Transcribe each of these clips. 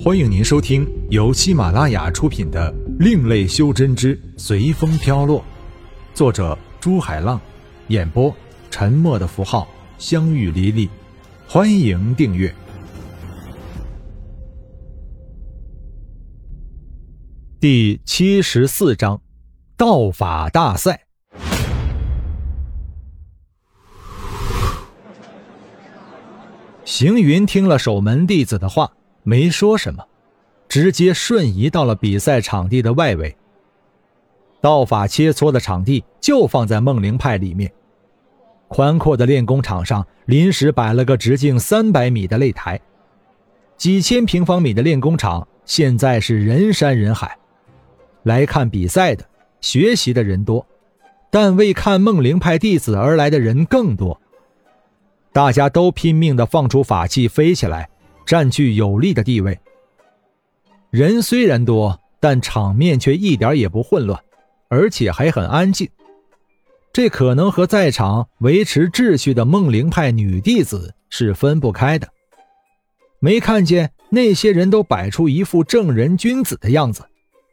欢迎您收听由喜马拉雅出品的《另类修真之随风飘落》，作者朱海浪，演播沉默的符号、相遇离离。欢迎订阅第七十四章：道法大赛。行云听了守门弟子的话。没说什么，直接瞬移到了比赛场地的外围。道法切磋的场地就放在梦灵派里面，宽阔的练功场上临时摆了个直径三百米的擂台。几千平方米的练功场现在是人山人海，来看比赛的、学习的人多，但为看梦灵派弟子而来的人更多。大家都拼命地放出法器飞起来。占据有利的地位。人虽然多，但场面却一点也不混乱，而且还很安静。这可能和在场维持秩序的梦灵派女弟子是分不开的。没看见那些人都摆出一副正人君子的样子，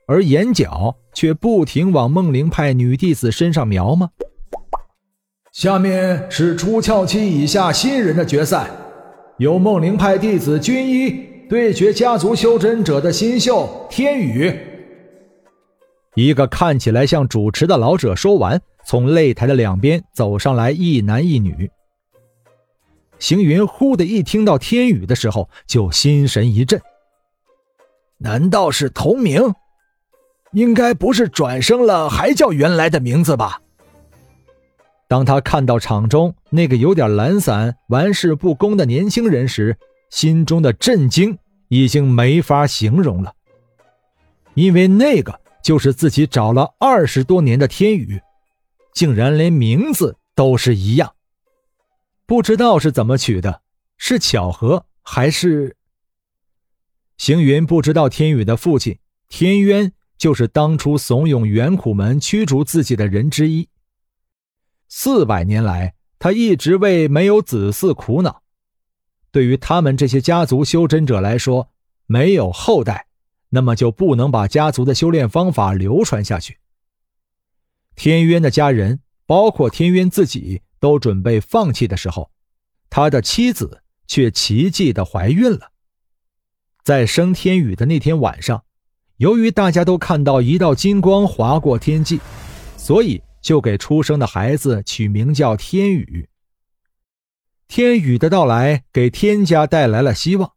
而眼角却不停往梦灵派女弟子身上瞄吗？下面是出鞘期以下新人的决赛。由梦灵派弟子军医对决家族修真者的新秀天宇。一个看起来像主持的老者说完，从擂台的两边走上来一男一女。行云忽的一听到天宇的时候，就心神一震。难道是同名？应该不是转生了还叫原来的名字吧？当他看到场中那个有点懒散、玩世不恭的年轻人时，心中的震惊已经没法形容了。因为那个就是自己找了二十多年的天宇，竟然连名字都是一样。不知道是怎么取的，是巧合还是……行云不知道天宇的父亲天渊就是当初怂恿元苦门驱逐自己的人之一。四百年来，他一直为没有子嗣苦恼。对于他们这些家族修真者来说，没有后代，那么就不能把家族的修炼方法流传下去。天渊的家人，包括天渊自己，都准备放弃的时候，他的妻子却奇迹的怀孕了。在升天宇的那天晚上，由于大家都看到一道金光划过天际，所以。就给出生的孩子取名叫天宇。天宇的到来给天家带来了希望，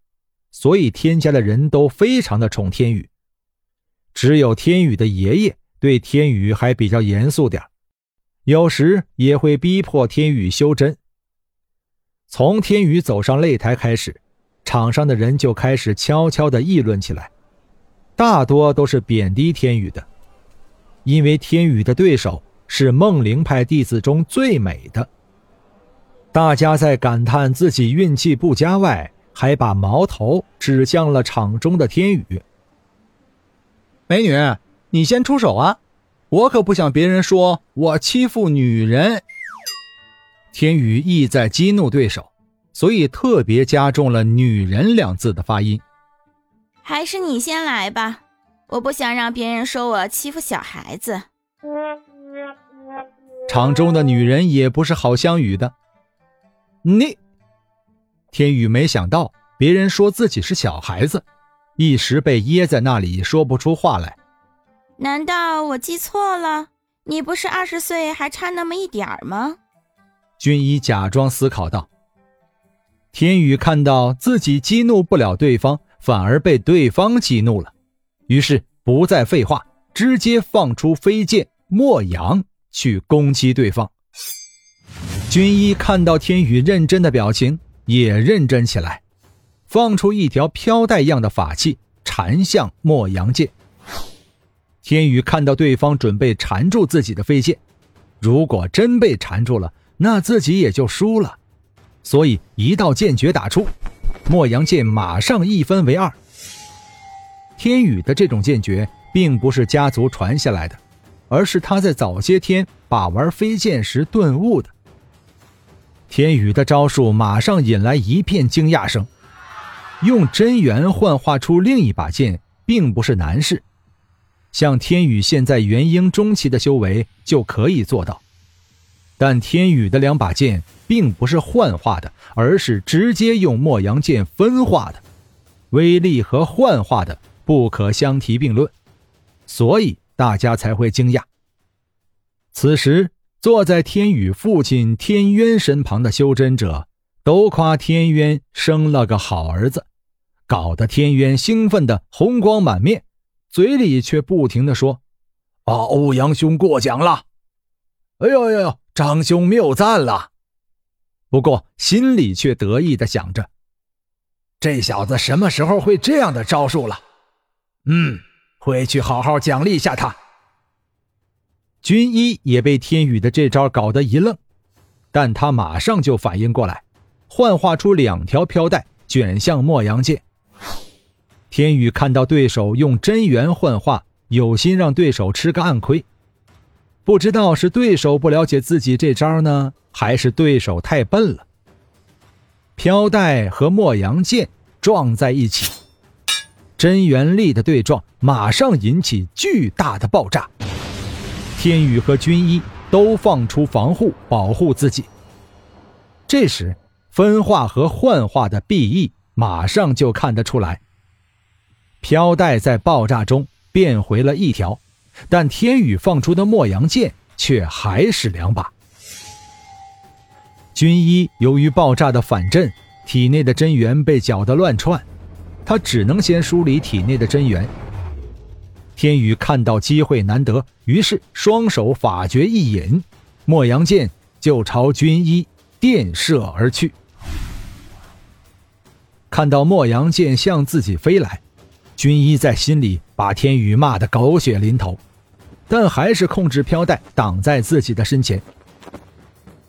所以天家的人都非常的宠天宇。只有天宇的爷爷对天宇还比较严肃点有时也会逼迫天宇修真。从天宇走上擂台开始，场上的人就开始悄悄的议论起来，大多都是贬低天宇的，因为天宇的对手。是梦灵派弟子中最美的。大家在感叹自己运气不佳外，还把矛头指向了场中的天宇。美女，你先出手啊！我可不想别人说我欺负女人。天宇意在激怒对手，所以特别加重了“女人”两字的发音。还是你先来吧，我不想让别人说我欺负小孩子。场中的女人也不是好相与的。你，天宇没想到别人说自己是小孩子，一时被噎在那里说不出话来。难道我记错了？你不是二十岁还差那么一点儿吗？军医假装思考道。天宇看到自己激怒不了对方，反而被对方激怒了，于是不再废话，直接放出飞剑莫阳。去攻击对方。军医看到天宇认真的表情，也认真起来，放出一条飘带样的法器缠向莫阳剑。天宇看到对方准备缠住自己的飞剑，如果真被缠住了，那自己也就输了。所以一道剑诀打出，莫阳剑马上一分为二。天宇的这种剑诀并不是家族传下来的。而是他在早些天把玩飞剑时顿悟的。天宇的招数马上引来一片惊讶声。用真元幻化出另一把剑，并不是难事。像天宇现在元婴中期的修为就可以做到，但天宇的两把剑并不是幻化的，而是直接用墨阳剑分化的，威力和幻化的不可相提并论，所以大家才会惊讶。此时，坐在天宇父亲天渊身旁的修真者都夸天渊生了个好儿子，搞得天渊兴奋的红光满面，嘴里却不停的说：“啊，欧阳兄过奖了！哎呦哎呦，张兄谬赞了！”不过心里却得意的想着：“这小子什么时候会这样的招数了？嗯，回去好好奖励一下他。”军医也被天宇的这招搞得一愣，但他马上就反应过来，幻化出两条飘带卷向莫阳剑。天宇看到对手用真元幻化，有心让对手吃个暗亏，不知道是对手不了解自己这招呢，还是对手太笨了。飘带和莫阳剑撞在一起，真元力的对撞马上引起巨大的爆炸。天宇和军医都放出防护，保护自己。这时，分化和幻化的裨益马上就看得出来。飘带在爆炸中变回了一条，但天宇放出的墨阳剑却还是两把。军医由于爆炸的反震，体内的真元被搅得乱窜，他只能先梳理体内的真元。天宇看到机会难得，于是双手法诀一引，墨阳剑就朝军医电射而去。看到墨阳剑向自己飞来，军医在心里把天宇骂得狗血淋头，但还是控制飘带挡在自己的身前。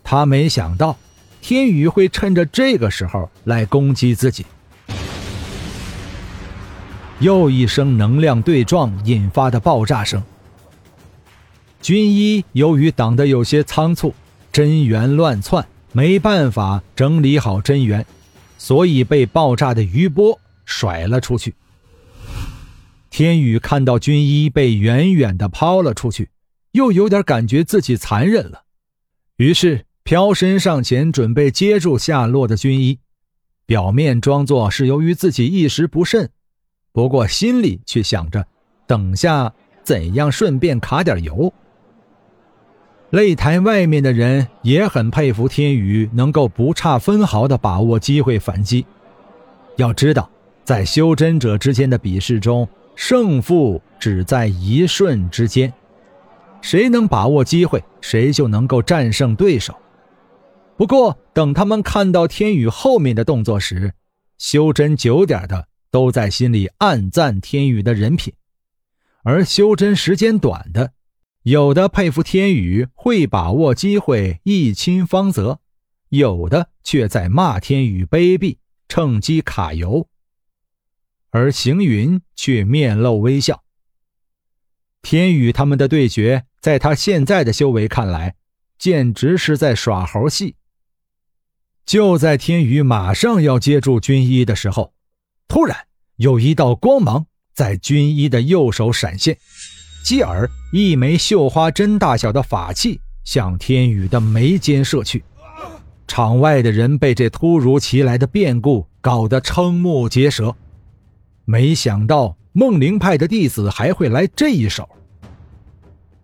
他没想到天宇会趁着这个时候来攻击自己。又一声能量对撞引发的爆炸声。军医由于挡得有些仓促，真元乱窜，没办法整理好真元，所以被爆炸的余波甩了出去。天宇看到军医被远远的抛了出去，又有点感觉自己残忍了，于是飘身上前准备接住下落的军医，表面装作是由于自己一时不慎。不过心里却想着，等下怎样顺便卡点油。擂台外面的人也很佩服天宇能够不差分毫的把握机会反击。要知道，在修真者之间的比试中，胜负只在一瞬之间，谁能把握机会，谁就能够战胜对手。不过，等他们看到天宇后面的动作时，修真久点的。都在心里暗赞天宇的人品，而修真时间短的，有的佩服天宇会把握机会一亲芳泽，有的却在骂天宇卑鄙，趁机卡油。而行云却面露微笑。天宇他们的对决，在他现在的修为看来，简直是在耍猴戏。就在天宇马上要接住军医的时候。突然，有一道光芒在军医的右手闪现，继而一枚绣花针大小的法器向天宇的眉间射去。场外的人被这突如其来的变故搞得瞠目结舌，没想到梦灵派的弟子还会来这一手。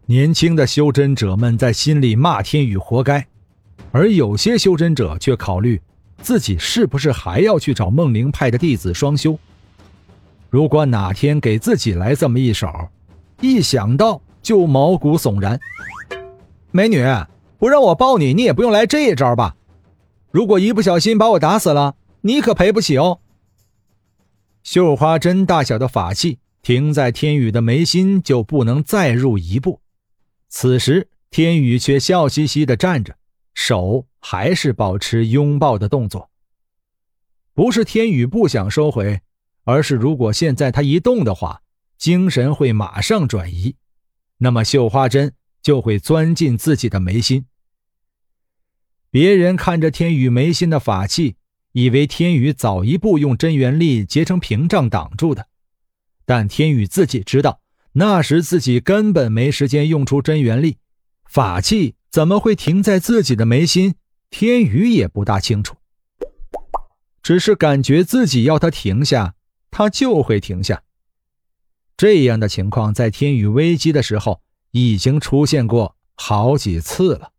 年轻的修真者们在心里骂天宇活该，而有些修真者却考虑。自己是不是还要去找梦灵派的弟子双修？如果哪天给自己来这么一手，一想到就毛骨悚然。美女，不让我抱你，你也不用来这一招吧？如果一不小心把我打死了，你可赔不起哦。绣花针大小的法器停在天宇的眉心，就不能再入一步。此时，天宇却笑嘻嘻地站着。手还是保持拥抱的动作。不是天宇不想收回，而是如果现在他一动的话，精神会马上转移，那么绣花针就会钻进自己的眉心。别人看着天宇眉心的法器，以为天宇早一步用真元力结成屏障挡住的，但天宇自己知道，那时自己根本没时间用出真元力，法器怎么会停在自己的眉心？天宇也不大清楚，只是感觉自己要他停下，他就会停下。这样的情况在天宇危机的时候已经出现过好几次了。